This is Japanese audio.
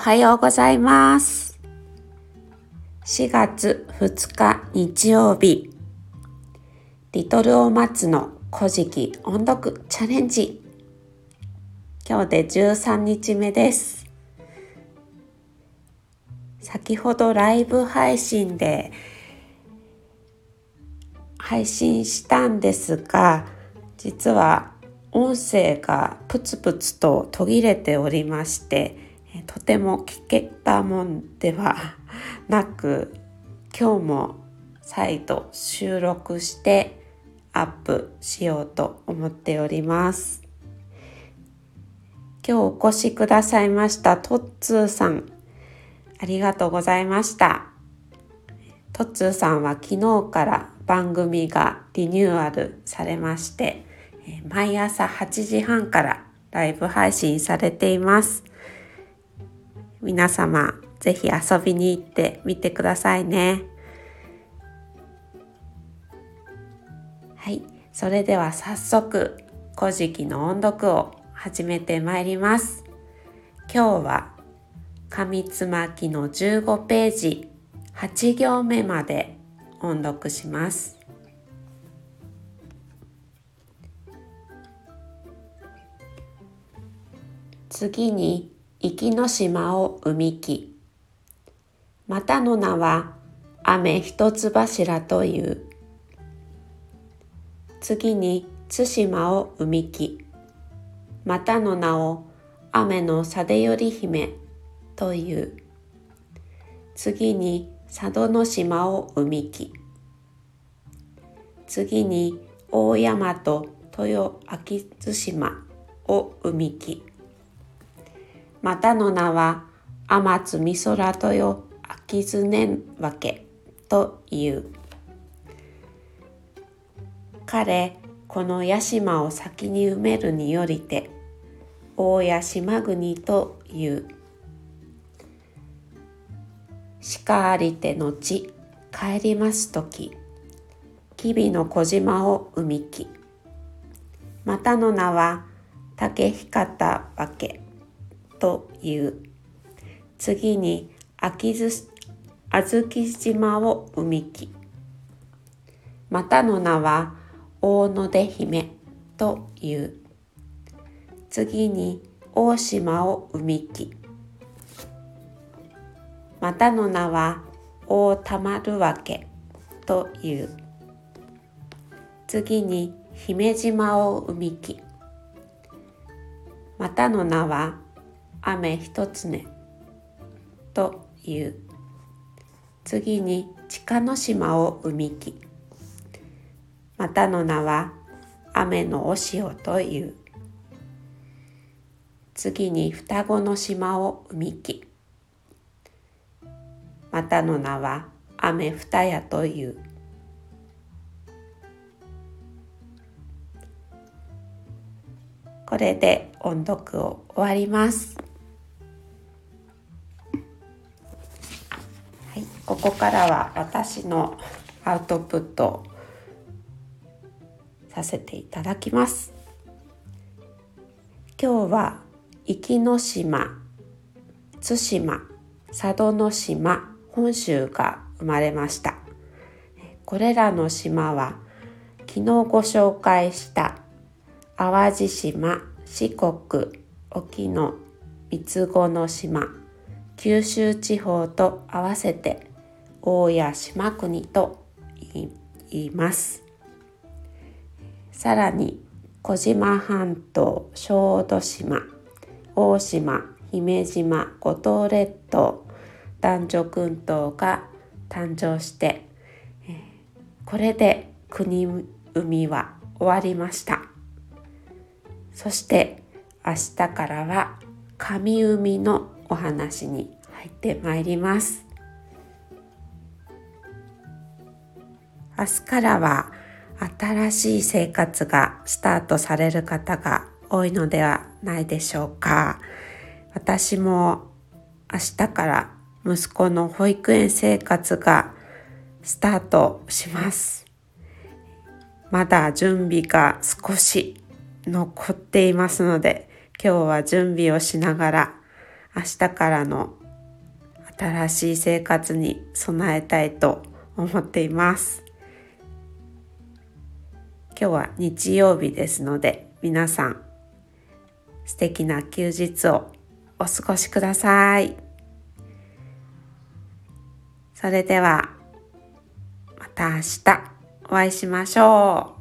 はようございます。4月2日日曜日、リトルオーマツの古事記音読チャレンジ。今日で13日目です。先ほどライブ配信で配信したんですが、実は音声がプツプツと途切れておりましてとても聞けたもんではなく今日も再度収録してアップしようと思っております。今日お越しくださいましたトッツーさん。ありがとうございました。トッツーさんは昨日から番組がリニューアルされまして毎朝8時半からライブ配信されています。皆様、ぜひ遊びに行ってみてくださいね。はい、それでは早速、古事記の音読を始めてまいります。今日は、紙つまきの15ページ、8行目まで音読します。次に壱岐の島を海みきまたの名は雨一つ柱という。次に対馬を海みきまたの名を雨の貞頼姫という。次に佐渡の島を海みき次に大山と豊秋津島を海みきまたの名は天津美空とよ秋津年分けという。彼、この屋島を先に埋めるによりて、大屋島国という。しかありてのち、帰りますとき、吉備の小島を海みき。またの名は竹光分け。という。次に秋津小豆島を海みき。またの名は大野出姫という。次に大島を海みき。またの名は大玉るわけという。次に姫島を海みき。またの名は雨一つねという。次に地下の島を海みき。またの名は雨のお塩という。次に双子の島を海みき。またの名は雨二夜という。これで音読を終わります。ここからは私のアウトプットさせていただきます。今日は壱岐の島対馬佐渡の島本州が生まれました。これらの島は昨日ご紹介した淡路島四国沖の三つ子の島九州地方と合わせて大谷島国と言います。さらに小島半島小豆島大島姫島五島列島男女群島が誕生してこれで国海は終わりました。そして明日からは神海のお話に入ってまいります。明日からは新しい生活がスタートされる方が多いのではないでしょうか。私も明日から息子の保育園生活がスタートします。まだ準備が少し残っていますので今日は準備をしながら明日からの新しい生活に備えたいと思っています今日は日曜日ですので皆さん素敵な休日をお過ごしください。それではまた明日お会いしましょう。